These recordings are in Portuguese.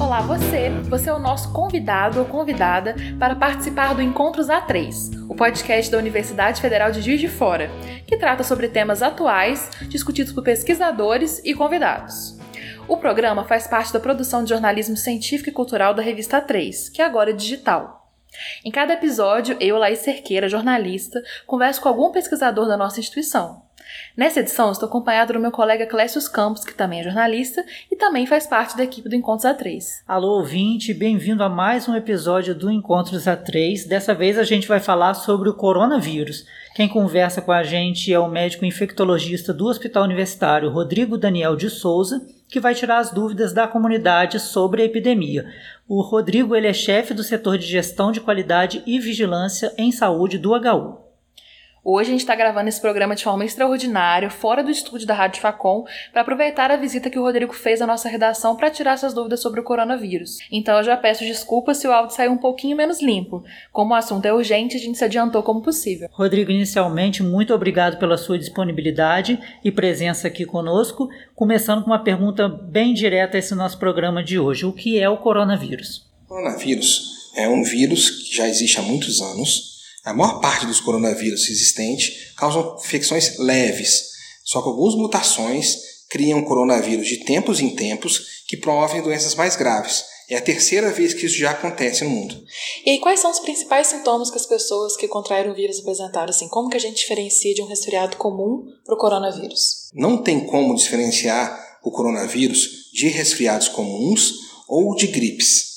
Olá, você! Você é o nosso convidado ou convidada para participar do Encontros A3, o podcast da Universidade Federal de Juiz de Fora, que trata sobre temas atuais discutidos por pesquisadores e convidados. O programa faz parte da produção de jornalismo científico e cultural da revista 3, que agora é digital. Em cada episódio, eu, Laís Cerqueira, jornalista, converso com algum pesquisador da nossa instituição. Nessa edição, estou acompanhado do meu colega Clécio Campos, que também é jornalista e também faz parte da equipe do Encontros A3. Alô, ouvinte, bem-vindo a mais um episódio do Encontros A3. Dessa vez a gente vai falar sobre o coronavírus. Quem conversa com a gente é o médico infectologista do Hospital Universitário, Rodrigo Daniel de Souza, que vai tirar as dúvidas da comunidade sobre a epidemia. O Rodrigo ele é chefe do setor de gestão de qualidade e vigilância em saúde do HU. Hoje a gente está gravando esse programa de forma extraordinária, fora do estúdio da Rádio Facom, para aproveitar a visita que o Rodrigo fez à nossa redação para tirar essas dúvidas sobre o coronavírus. Então eu já peço desculpas se o áudio saiu um pouquinho menos limpo. Como o assunto é urgente, a gente se adiantou como possível. Rodrigo, inicialmente, muito obrigado pela sua disponibilidade e presença aqui conosco. Começando com uma pergunta bem direta a esse nosso programa de hoje: o que é o coronavírus? O coronavírus é um vírus que já existe há muitos anos a maior parte dos coronavírus existentes causam infecções leves, só que algumas mutações criam coronavírus de tempos em tempos que promovem doenças mais graves. É a terceira vez que isso já acontece no mundo. E aí, quais são os principais sintomas que as pessoas que contraíram o vírus apresentaram? Assim, como que a gente diferencia de um resfriado comum para o coronavírus? Não tem como diferenciar o coronavírus de resfriados comuns ou de gripes.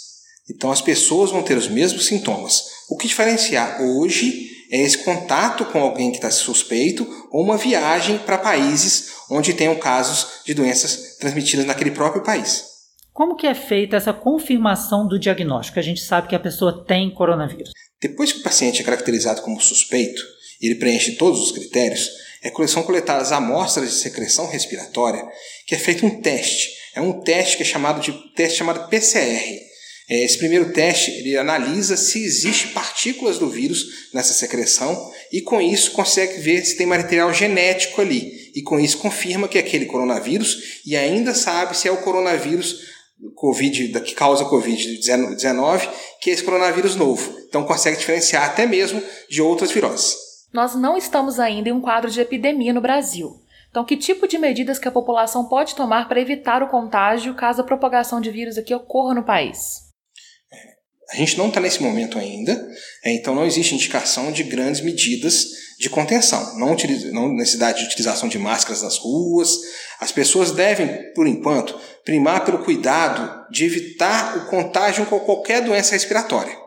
Então as pessoas vão ter os mesmos sintomas. O que diferenciar hoje é esse contato com alguém que está suspeito ou uma viagem para países onde tenham casos de doenças transmitidas naquele próprio país. Como que é feita essa confirmação do diagnóstico? A gente sabe que a pessoa tem coronavírus. Depois que o paciente é caracterizado como suspeito, ele preenche todos os critérios, é, são coletadas amostras de secreção respiratória, que é feito um teste. É um teste que é chamado de teste chamado PCR esse primeiro teste ele analisa se existe partículas do vírus nessa secreção e com isso consegue ver se tem material genético ali e com isso confirma que é aquele coronavírus e ainda sabe se é o coronavírus COVID, que causa Covid-19, que é esse coronavírus novo. Então consegue diferenciar até mesmo de outras viroses. Nós não estamos ainda em um quadro de epidemia no Brasil. Então, que tipo de medidas que a população pode tomar para evitar o contágio caso a propagação de vírus aqui ocorra no país? A gente não está nesse momento ainda, é, então não existe indicação de grandes medidas de contenção. Não, utiliza, não necessidade de utilização de máscaras nas ruas. As pessoas devem, por enquanto, primar pelo cuidado de evitar o contágio com qualquer doença respiratória.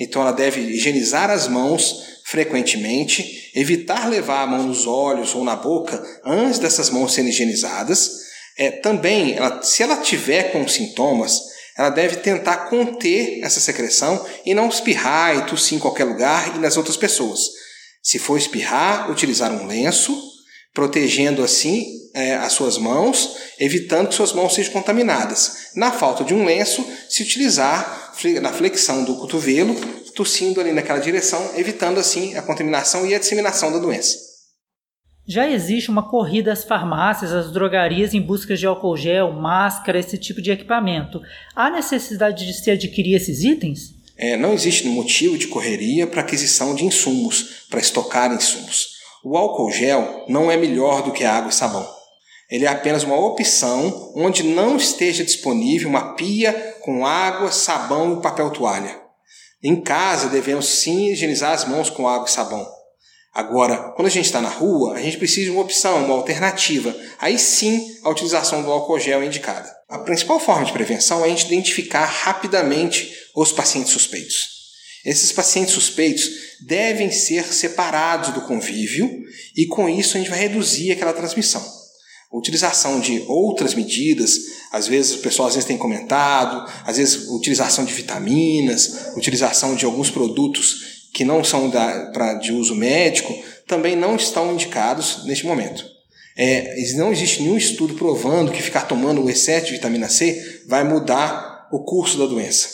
Então ela deve higienizar as mãos frequentemente, evitar levar a mão nos olhos ou na boca antes dessas mãos serem higienizadas. É, também, ela, se ela tiver com sintomas, ela deve tentar conter essa secreção e não espirrar e tossir em qualquer lugar e nas outras pessoas. Se for espirrar, utilizar um lenço, protegendo assim é, as suas mãos, evitando que suas mãos sejam contaminadas. Na falta de um lenço, se utilizar na flexão do cotovelo, tossindo ali naquela direção, evitando assim a contaminação e a disseminação da doença. Já existe uma corrida às farmácias, às drogarias em busca de álcool gel, máscara, esse tipo de equipamento. Há necessidade de se adquirir esses itens? É, não existe motivo de correria para aquisição de insumos, para estocar insumos. O álcool gel não é melhor do que água e sabão. Ele é apenas uma opção onde não esteja disponível uma pia com água, sabão e papel toalha. Em casa devemos sim higienizar as mãos com água e sabão Agora, quando a gente está na rua, a gente precisa de uma opção, uma alternativa. Aí sim a utilização do álcool gel é indicada. A principal forma de prevenção é a gente identificar rapidamente os pacientes suspeitos. Esses pacientes suspeitos devem ser separados do convívio e com isso a gente vai reduzir aquela transmissão. A utilização de outras medidas, às vezes o pessoal às vezes tem comentado, às vezes utilização de vitaminas, utilização de alguns produtos que não são da, pra, de uso médico também não estão indicados neste momento. É, não existe nenhum estudo provando que ficar tomando o excesso de vitamina C vai mudar o curso da doença.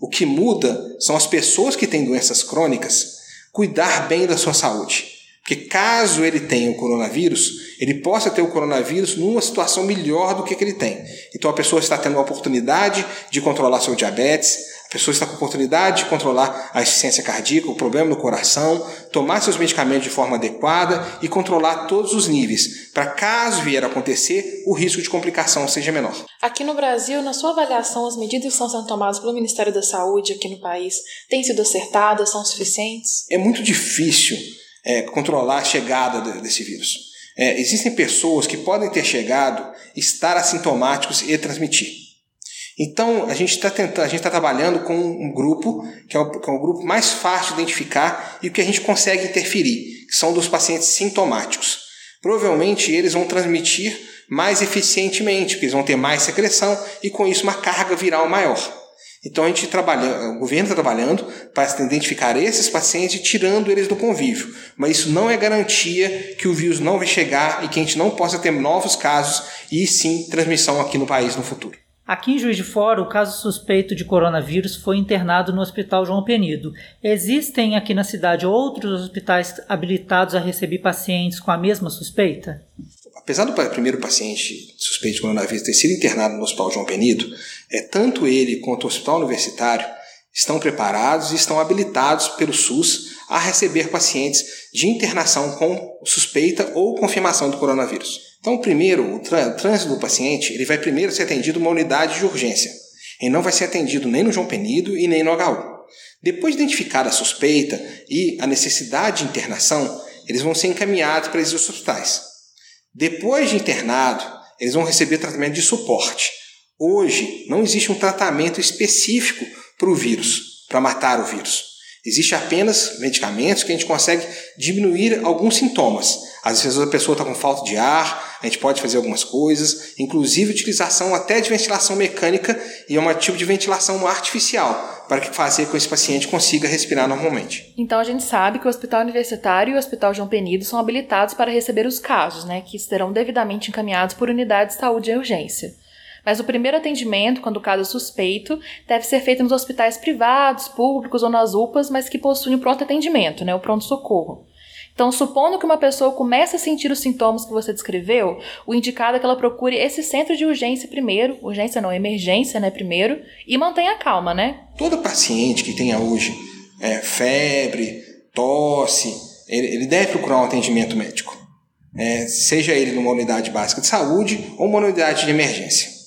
O que muda são as pessoas que têm doenças crônicas cuidar bem da sua saúde. Porque caso ele tenha o coronavírus, ele possa ter o coronavírus numa situação melhor do que, que ele tem. Então a pessoa está tendo a oportunidade de controlar seu diabetes, pessoa está com oportunidade de controlar a insuficiência cardíaca, o problema no coração, tomar seus medicamentos de forma adequada e controlar todos os níveis, para caso vier a acontecer, o risco de complicação seja menor. Aqui no Brasil, na sua avaliação, as medidas que estão sendo tomadas pelo Ministério da Saúde aqui no país têm sido acertadas, são suficientes? É muito difícil é, controlar a chegada desse vírus. É, existem pessoas que podem ter chegado, estar assintomáticos e transmitir. Então, a gente está tentando, a gente está trabalhando com um grupo que é, o, que é o grupo mais fácil de identificar e o que a gente consegue interferir, que são dos pacientes sintomáticos. Provavelmente eles vão transmitir mais eficientemente, porque eles vão ter mais secreção e com isso uma carga viral maior. Então a gente trabalha, o governo está trabalhando para identificar esses pacientes e tirando eles do convívio. Mas isso não é garantia que o vírus não vai chegar e que a gente não possa ter novos casos e sim transmissão aqui no país no futuro. Aqui em Juiz de Fora, o caso suspeito de coronavírus foi internado no Hospital João Penido. Existem aqui na cidade outros hospitais habilitados a receber pacientes com a mesma suspeita? Apesar do primeiro paciente suspeito de coronavírus ter sido internado no Hospital João Penido, é, tanto ele quanto o Hospital Universitário estão preparados e estão habilitados pelo SUS a receber pacientes de internação com suspeita ou confirmação do coronavírus. Então, primeiro, o trânsito do paciente ele vai primeiro ser atendido numa unidade de urgência. Ele não vai ser atendido nem no João Penido e nem no HU. Depois de identificada a suspeita e a necessidade de internação, eles vão ser encaminhados para esses hospitais. Depois de internado, eles vão receber tratamento de suporte. Hoje, não existe um tratamento específico para o vírus, para matar o vírus. Existe apenas medicamentos que a gente consegue diminuir alguns sintomas. Às vezes a pessoa está com falta de ar, a gente pode fazer algumas coisas, inclusive utilização até de ventilação mecânica e é um tipo de ventilação artificial para fazer com que esse paciente consiga respirar normalmente. Então a gente sabe que o Hospital Universitário e o Hospital João Penido são habilitados para receber os casos, né, que serão devidamente encaminhados por unidade de saúde em urgência. Mas o primeiro atendimento, quando o caso é suspeito, deve ser feito nos hospitais privados, públicos ou nas UPAs, mas que possuem o pronto atendimento, né, o pronto-socorro. Então, supondo que uma pessoa comece a sentir os sintomas que você descreveu, o indicado é que ela procure esse centro de urgência primeiro, urgência não, emergência, né, primeiro, e mantenha calma, né? Todo paciente que tenha hoje é, febre, tosse, ele, ele, deve procurar um atendimento médico. É, seja ele numa unidade básica de saúde ou uma unidade de emergência.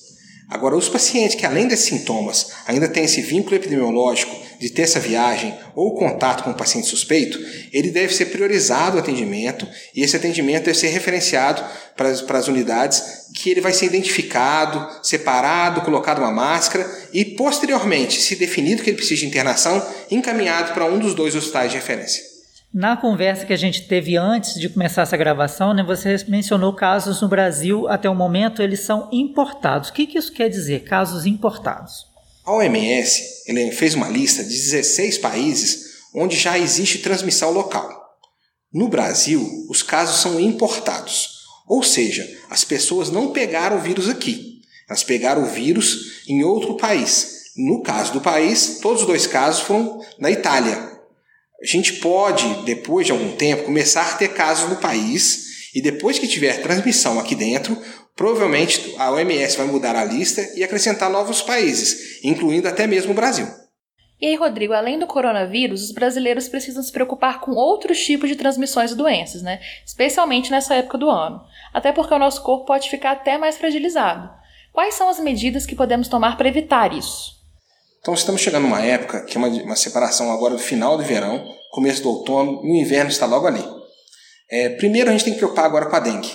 Agora, os pacientes que, além desses sintomas, ainda têm esse vínculo epidemiológico de ter essa viagem ou contato com o paciente suspeito, ele deve ser priorizado o atendimento e esse atendimento deve ser referenciado para as, para as unidades que ele vai ser identificado, separado, colocado uma máscara e, posteriormente, se definido que ele precisa de internação, encaminhado para um dos dois hospitais de referência. Na conversa que a gente teve antes de começar essa gravação, né, você mencionou casos no Brasil, até o momento eles são importados. O que, que isso quer dizer, casos importados? A OMS fez uma lista de 16 países onde já existe transmissão local. No Brasil, os casos são importados, ou seja, as pessoas não pegaram o vírus aqui, elas pegaram o vírus em outro país. No caso do país, todos os dois casos foram na Itália, a gente pode, depois de algum tempo, começar a ter casos no país e depois que tiver transmissão aqui dentro, provavelmente a OMS vai mudar a lista e acrescentar novos países, incluindo até mesmo o Brasil. E aí, Rodrigo, além do coronavírus, os brasileiros precisam se preocupar com outros tipos de transmissões e doenças, né? Especialmente nessa época do ano. Até porque o nosso corpo pode ficar até mais fragilizado. Quais são as medidas que podemos tomar para evitar isso? Então estamos chegando numa época que é uma, uma separação agora do final do verão, começo do outono, e o inverno está logo ali. É, primeiro a gente tem que preocupar agora com a dengue.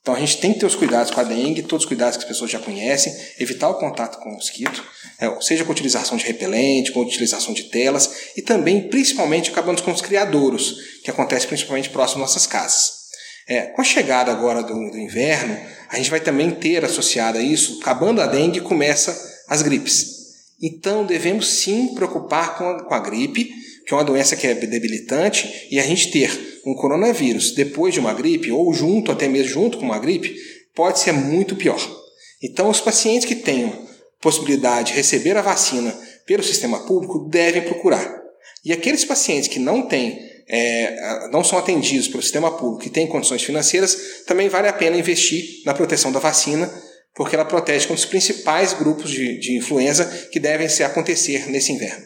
Então a gente tem que ter os cuidados com a dengue, todos os cuidados que as pessoas já conhecem, evitar o contato com o mosquito, é, seja com utilização de repelente, com utilização de telas e também, principalmente, acabamos com os criadouros, que acontece principalmente próximo às nossas casas. É, com a chegada agora do, do, inverno, a gente vai também ter associado a isso, acabando a dengue, começa as gripes. Então devemos sim preocupar com a, com a gripe, que é uma doença que é debilitante, e a gente ter um coronavírus depois de uma gripe, ou junto, até mesmo junto com uma gripe, pode ser muito pior. Então, os pacientes que tenham possibilidade de receber a vacina pelo sistema público devem procurar. E aqueles pacientes que não têm, é, não são atendidos pelo sistema público e têm condições financeiras, também vale a pena investir na proteção da vacina, porque ela protege contra os principais grupos de, de influenza que devem se acontecer nesse inverno.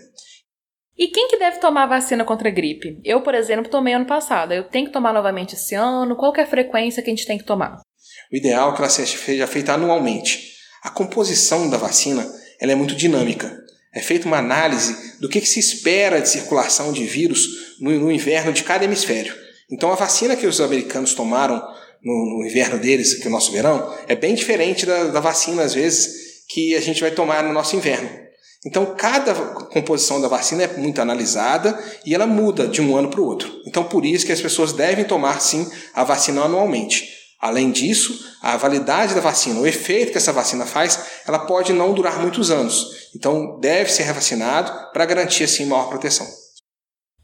E quem que deve tomar a vacina contra a gripe? Eu, por exemplo, tomei ano passado. Eu tenho que tomar novamente esse ano? Qual é a frequência que a gente tem que tomar? O ideal é que ela seja feita anualmente. A composição da vacina ela é muito dinâmica. É feita uma análise do que, que se espera de circulação de vírus no, no, inverno de cada hemisfério. Então, a vacina que os americanos tomaram no, no inverno deles, que é o nosso verão, é bem diferente da, da vacina, às vezes, que a gente vai tomar no nosso inverno. Então, cada composição da vacina é muito analisada e ela muda de um ano para o outro. Então, por isso que as pessoas devem tomar, sim, a vacina anualmente. Além disso, a validade da vacina, o efeito que essa vacina faz, ela pode não durar muitos anos. Então, deve ser revacinado para garantir, assim, maior proteção.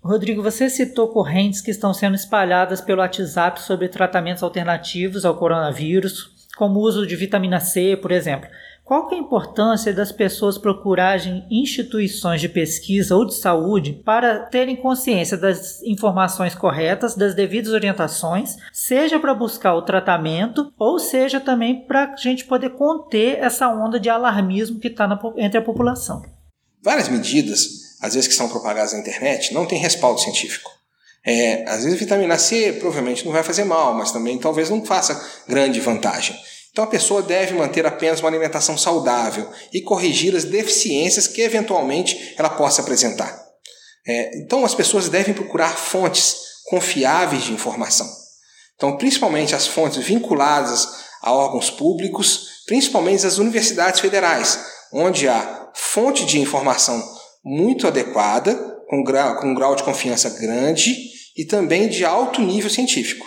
Rodrigo, você citou correntes que estão sendo espalhadas pelo WhatsApp sobre tratamentos alternativos ao coronavírus, como o uso de vitamina C, por exemplo. Qual é a importância das pessoas procurarem instituições de pesquisa ou de saúde para terem consciência das informações corretas, das devidas orientações, seja para buscar o tratamento ou seja também para a gente poder conter essa onda de alarmismo que está entre a população? Várias medidas, às vezes que são propagadas na internet, não têm respaldo científico. É, às vezes vitamina C provavelmente não vai fazer mal, mas também talvez não faça grande vantagem. Então a pessoa deve manter apenas uma alimentação saudável e corrigir as deficiências que eventualmente ela possa apresentar. É, então as pessoas devem procurar fontes confiáveis de informação. Então, principalmente as fontes vinculadas a órgãos públicos, principalmente as universidades federais, onde há fonte de informação muito adequada, com, grau, com um grau de confiança grande e também de alto nível científico.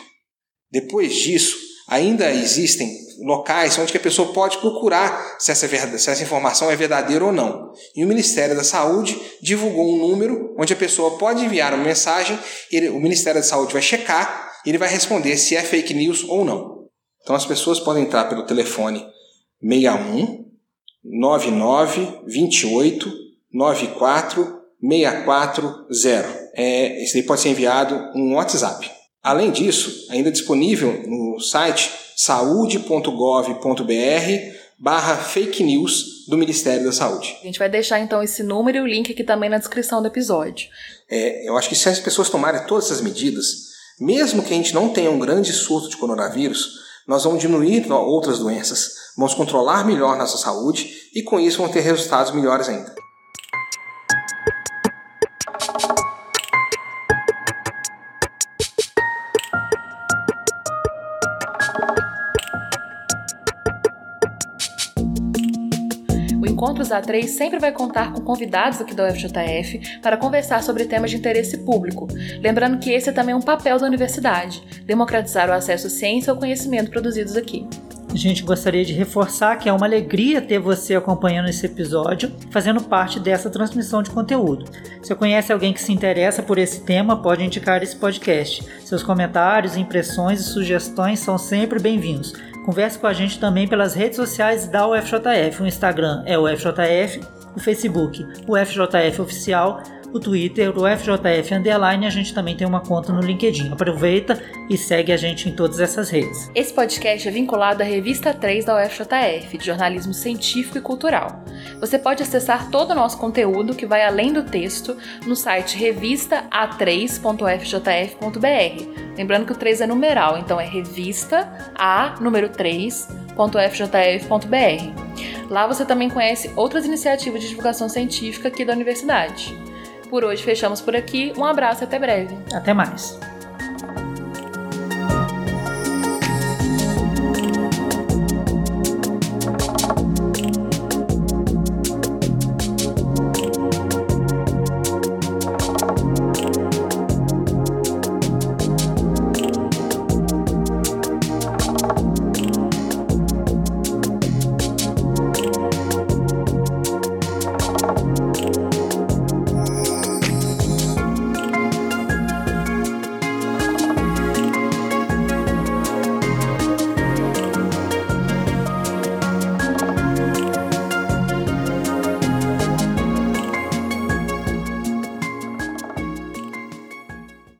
Depois disso, ainda existem locais onde a pessoa pode procurar se essa, se essa informação é verdadeira ou não. E o Ministério da Saúde divulgou um número onde a pessoa pode enviar uma mensagem, ele, o Ministério da Saúde vai checar e ele vai responder se é fake news ou não. Então as pessoas podem entrar pelo telefone 61 99 28 94 640. É, esse aí pode ser enviado um WhatsApp. Além disso, ainda disponível no site saúde.gov.br barra fake news do Ministério da Saúde. A gente vai deixar então esse número e o link aqui também na descrição do episódio. É, eu acho que se as pessoas tomarem todas essas medidas, mesmo que a gente não tenha um grande surto de coronavírus, nós vamos diminuir outras doenças, vamos controlar melhor nossa saúde e com isso vamos ter resultados melhores ainda. Encontros A3 sempre vai contar com convidados aqui da UFJF para conversar sobre temas de interesse público, lembrando que esse é também um papel da universidade, democratizar o acesso à ciência e ao conhecimento produzidos aqui. Gente gostaria de reforçar que é uma alegria ter você acompanhando esse episódio, fazendo parte dessa transmissão de conteúdo. Se conhece alguém que se interessa por esse tema, pode indicar esse podcast. Seus comentários, impressões e sugestões são sempre bem-vindos. Converse com a gente também pelas redes sociais da UFJF. O Instagram é o UFJF, o Facebook, o FJF Oficial, o Twitter, o FJF Underline, a gente também tem uma conta no LinkedIn. Aproveita e segue a gente em todas essas redes. Esse podcast é vinculado à revista 3 da UFJF, de jornalismo científico e cultural. Você pode acessar todo o nosso conteúdo, que vai além do texto, no site revista-a3.fjf.br. Lembrando que o 3 é numeral, então é revista A, número 3.fjf.br. Lá você também conhece outras iniciativas de divulgação científica aqui da universidade. Por hoje fechamos por aqui. Um abraço e até breve. Até mais.